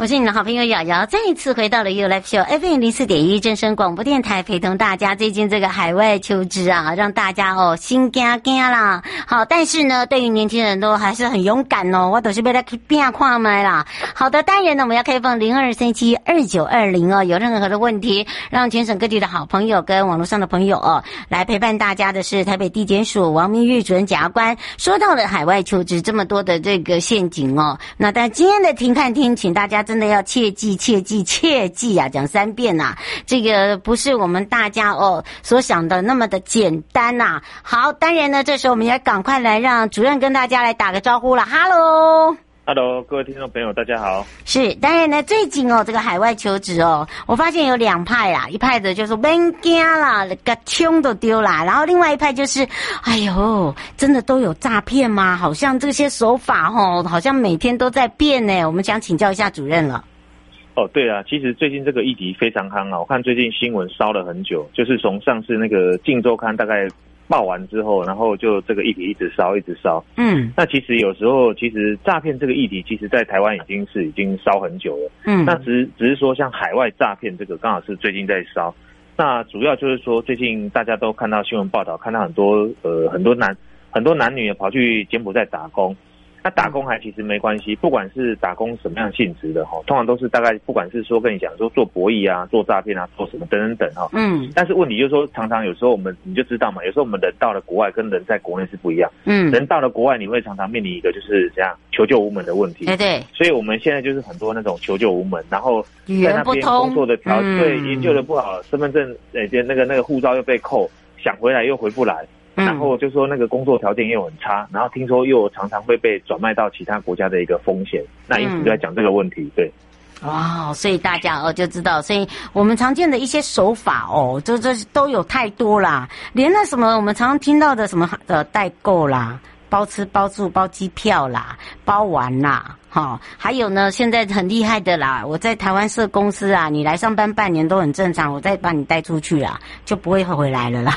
我是你的好朋友瑶瑶，再一次回到了 UF Show FM 零四点一正声广播电台，陪同大家。最近这个海外求职啊，让大家哦心惊惊啦。好，但是呢，对于年轻人都还是很勇敢哦。我都是被他去变跨麦啦。好的，当然呢，我们要开放零二三七二九二零哦。有任何的问题，让全省各地的好朋友跟网络上的朋友哦来陪伴大家的是台北地检署王明玉主任检察官。说到了海外求职这么多的这个陷阱哦，那但今天的停看听，请大家。真的要切记切记切记啊！讲三遍呐、这个不是我们大家哦所想的那么的简单呐、好，当然呢，这时候我们也赶快来让主任跟大家来打个招呼了。Hello，Hello，各位听众朋友，大家好。是，当然呢，最近哦，这个海外求职哦，我发现有两派啊，一派的就是免惊啦，个枪都丢啦，然后另外一派就是，哎呦，真的都有诈骗吗？好像这些手法哦，好像每天都在变呢。我们想请教一下主任了。哦，对啊，其实最近这个议题非常夯啊，我看最近新闻烧了很久，就是从上次那个《镜周刊》大概。报完之后，然后就这个议题一直烧，一直烧。嗯，那其实有时候，其实诈骗这个议题，其实在台湾已经是已经烧很久了。嗯，那只只是说，像海外诈骗这个，刚好是最近在烧。那主要就是说，最近大家都看到新闻报道，看到很多呃很多男很多男女也跑去柬埔寨打工。那打工还其实没关系，不管是打工什么样性质的哈，通常都是大概不管是说跟你讲说做博弈啊、做诈骗啊、做什么等等等哈。嗯。但是问题就是说，常常有时候我们你就知道嘛，有时候我们人到了国外跟人在国内是不一样。嗯。人到了国外，你会常常面临一个就是怎样求救无门的问题。对对。所以我们现在就是很多那种求救无门，然后在那边工作的条件对研究的不好，身份证那边那个那个护照又被扣，想回来又回不来。然后就说那个工作条件又很差，然后听说又常常会被转卖到其他国家的一个风险，那因此就在讲这个问题，对。哇，所以大家哦就知道，所以我们常见的一些手法哦，这这都有太多啦，连那什么我们常常听到的什么的代购啦。包吃包住包机票啦，包玩啦，哈，还有呢，现在很厉害的啦，我在台湾设公司啊，你来上班半年都很正常，我再把你带出去啊，就不会回来了啦。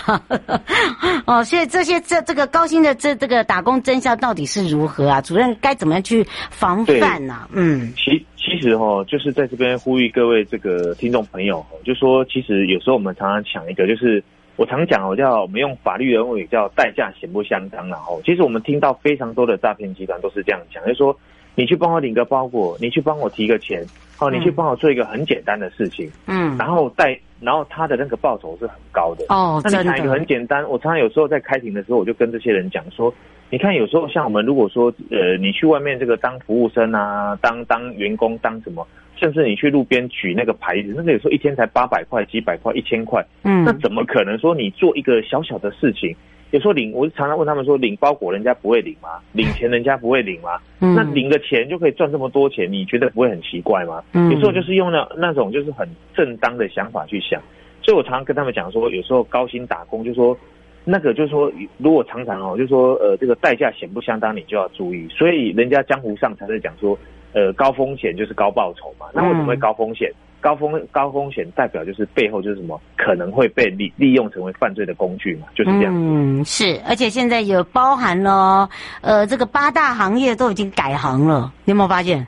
哦，所以这些这这个高薪的这这个打工真相到底是如何啊？主任该怎么样去防范呢？嗯，其其实哈，就是在这边呼吁各位这个听众朋友，就说其实有时候我们常常讲一个就是。我常讲，我叫我们用法律人物语叫代价显不相当，然后其实我们听到非常多的诈骗集团都是这样讲，就是说你去帮我领个包裹，你去帮我提个钱，哦，你去帮我做一个很简单的事情，嗯，然后带，然后他的那个报酬是很高的哦。那你讲一个很简单，我常常有时候在开庭的时候，我就跟这些人讲说，你看有时候像我们如果说呃，你去外面这个当服务生啊，当当员工当什么。甚至你去路边举那个牌子，那个有时候一天才八百块、几百块、一千块，嗯，那怎么可能说你做一个小小的事情，有时候领，我就常常问他们说，领包裹人家不会领吗？领钱人家不会领吗？嗯，那领个钱就可以赚这么多钱，你觉得不会很奇怪吗？嗯，有时候就是用那那种就是很正当的想法去想，所以我常常跟他们讲说，有时候高薪打工，就说那个就是说，如果常常哦，就说呃这个代价显不相当，你就要注意。所以人家江湖上才在讲说。呃，高风险就是高报酬嘛。那为什么会高风险？嗯、高风高风险代表就是背后就是什么？可能会被利利用成为犯罪的工具嘛，就是这样。嗯，是。而且现在有包含了，呃，这个八大行业都已经改行了，你有没有发现？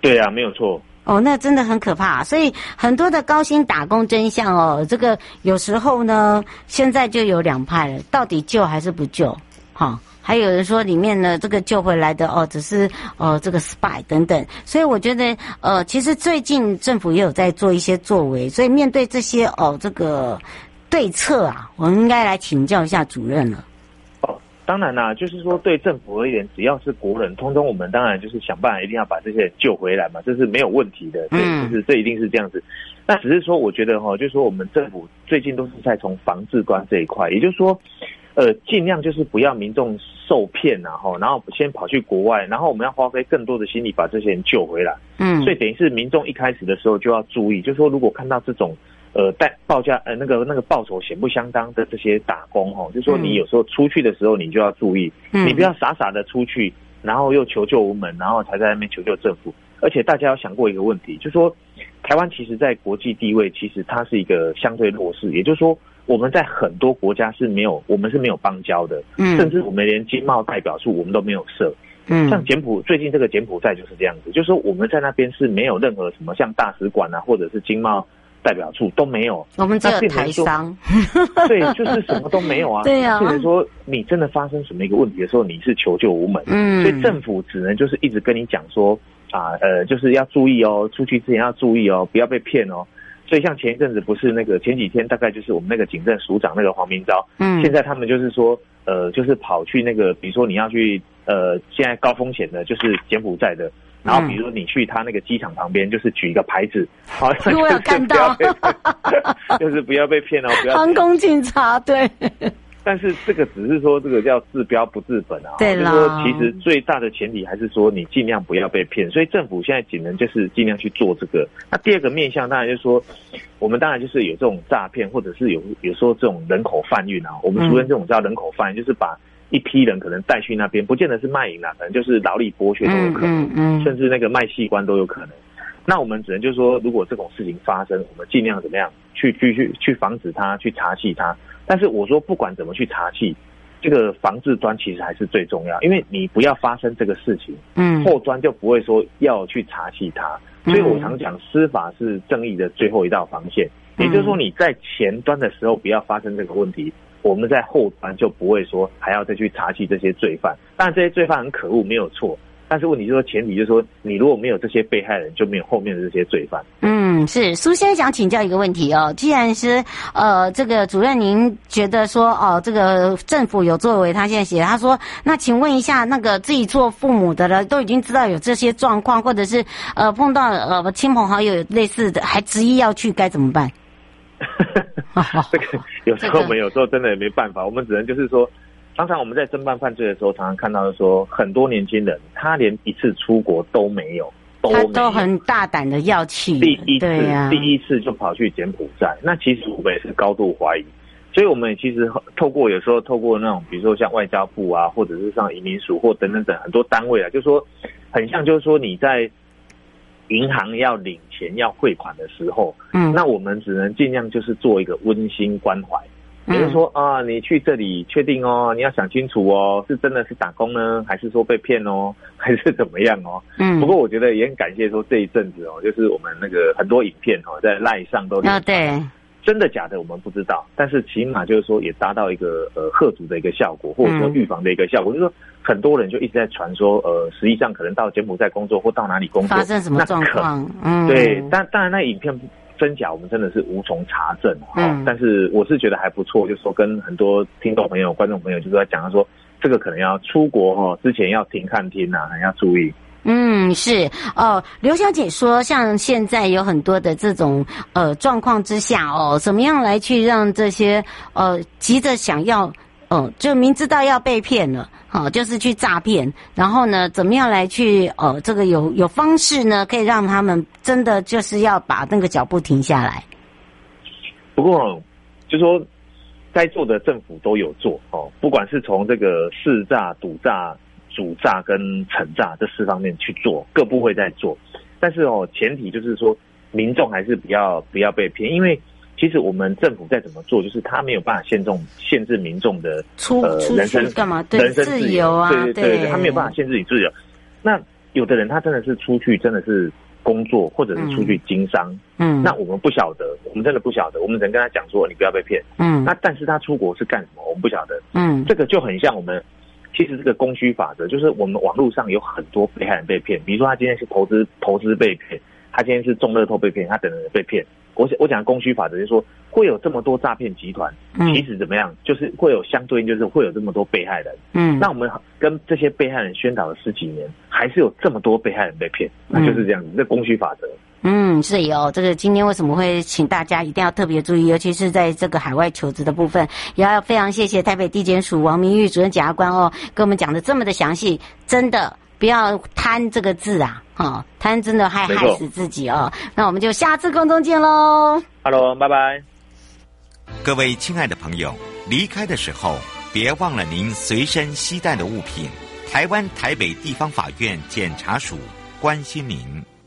对啊，没有错。哦，那真的很可怕。所以很多的高薪打工真相哦，这个有时候呢，现在就有两派了，到底救还是不救？哈。还有人说里面呢，这个救回来的哦，只是哦这个 spy 等等，所以我觉得呃，其实最近政府也有在做一些作为，所以面对这些哦这个对策啊，我们应该来请教一下主任了。哦，当然啦，就是说对政府而言，只要是国人，通通我们当然就是想办法一定要把这些人救回来嘛，这是没有问题的。对，就是这一定是这样子。那只是说，我觉得哈，就是说我们政府最近都是在从防治端这一块，也就是说，呃，尽量就是不要民众受骗然后，然后先跑去国外，然后我们要花费更多的心力把这些人救回来。嗯，所以等于是民众一开始的时候就要注意，就是说如果看到这种。呃，带报价呃，那个那个报酬显不相当的这些打工哈，就是说你有时候出去的时候，你就要注意，嗯、你不要傻傻的出去，然后又求救无门，然后才在那边求救政府。而且大家要想过一个问题，就是说台湾其实在国际地位，其实它是一个相对弱势，也就是说我们在很多国家是没有，我们是没有邦交的，嗯，甚至我们连经贸代表处我们都没有设，嗯，像柬埔最近这个柬埔寨就是这样子，就是说我们在那边是没有任何什么像大使馆啊，或者是经贸。代表处都没有，我们只有台商，对，就是什么都没有啊。对啊，或者说你真的发生什么一个问题的时候，你是求救无门，嗯，所以政府只能就是一直跟你讲说啊，呃，就是要注意哦，出去之前要注意哦，不要被骗哦。所以像前一阵子不是那个前几天，大概就是我们那个警政署长那个黄明昭，嗯，现在他们就是说，呃，就是跑去那个，比如说你要去，呃，现在高风险的，就是柬埔寨的。然后，比如说你去他那个机场旁边，就是举一个牌子，好，如果有看到，就是不要被骗哦，不要 航空警察对。但是这个只是说这个叫治标不治本啊，对啦，就是说其实最大的前提还是说你尽量不要被骗，所以政府现在只能就是尽量去做这个。那第二个面向当然就是说，我们当然就是有这种诈骗，或者是有有时候这种人口贩运啊，我们俗称这种叫人口贩运，就是把。一批人可能带去那边，不见得是卖淫啦，可能就是劳力剥削都有可能，嗯嗯嗯、甚至那个卖器官都有可能。那我们只能就是说，如果这种事情发生，我们尽量怎么样去继续去防止它，去查缉它。但是我说，不管怎么去查气，这个防治端其实还是最重要，因为你不要发生这个事情，嗯，后端就不会说要去查缉它。所以我常讲，司法是正义的最后一道防线，也就是说你在前端的时候不要发生这个问题。我们在后端就不会说还要再去查缉这些罪犯，当然这些罪犯很可恶，没有错。但是问题就是说，前提就是说，你如果没有这些被害人，就没有后面的这些罪犯。嗯，嗯是苏先生想请教一个问题哦，既然是呃这个主任，您觉得说哦这个政府有作为，他现在写他说，那请问一下，那个自己做父母的了，都已经知道有这些状况，或者是呃碰到呃亲朋好友类似的，还执意要去，该怎么办？这个有时候我们有时候真的也没办法，我们只能就是说，常常我们在侦办犯罪的时候，常常看到说，很多年轻人他连一次出国都没有，都，他都很大胆的要去，第一次，啊、第一次就跑去柬埔寨，那其实我们也是高度怀疑，所以我们也其实透过有时候透过那种，比如说像外交部啊，或者是像移民署或等等等很多单位啊，就是说很像就是说你在。银行要领钱要汇款的时候，嗯，那我们只能尽量就是做一个温馨关怀，比如说啊，你去这里确定哦，你要想清楚哦，是真的是打工呢，还是说被骗哦，还是怎么样哦？嗯，不过我觉得也很感谢说这一阵子哦，就是我们那个很多影片哦，在赖上都啊对。真的假的我们不知道，但是起码就是说也达到一个呃吓阻的一个效果，或者说预防的一个效果。嗯、就是说很多人就一直在传说，呃，实际上可能到柬埔寨工作或到哪里工作发生什么状况？嗯，对，但当然那影片真假我们真的是无从查证。嗯，但是我是觉得还不错，就是说跟很多听众朋友、观众朋友就是在讲，说这个可能要出国哈之前要停看听呐啊，要注意。嗯，是哦，刘小姐说，像现在有很多的这种呃状况之下哦，怎么样来去让这些呃急着想要呃就明知道要被骗了，好、哦，就是去诈骗，然后呢，怎么样来去呃这个有有方式呢，可以让他们真的就是要把那个脚步停下来。不过，就说该做的政府都有做哦，不管是从这个市诈、赌诈。主诈跟惩诈这四方面去做，各部会在做，但是哦，前提就是说民众还是不要不要被骗，因为其实我们政府再怎么做，就是他没有办法限重限制民众的出呃人身干嘛？对，人身自由啊，对对对，对，对，他没有办法限制你自由。那有的人他真的是出去真的是工作，或者是出去经商，嗯，那我们不晓得，我们真的不晓得，我们只能跟他讲说你不要被骗，嗯，那但是他出国是干什么？我们不晓得，嗯，这个就很像我们。其实这个供需法则就是我们网络上有很多被害人被骗，比如说他今天是投资投资被骗，他今天是中乐透被骗，他等人被骗。我我讲供需法则就是说，会有这么多诈骗集团，其实怎么样，就是会有相对应，就是会有这么多被害人。嗯，那我们跟这些被害人宣导了十几年，还是有这么多被害人被骗，那就是这样子，这供需法则。嗯，是有这个。今天为什么会请大家一定要特别注意，尤其是在这个海外求职的部分，也要非常谢谢台北地检署王明玉主任检察官哦，跟我们讲的这么的详细，真的不要贪这个字啊，哈、哦，贪真的害害死自己哦。那我们就下次空中见喽，Hello，拜拜。各位亲爱的朋友，离开的时候别忘了您随身携带的物品。台湾台北地方法院检察署关心您。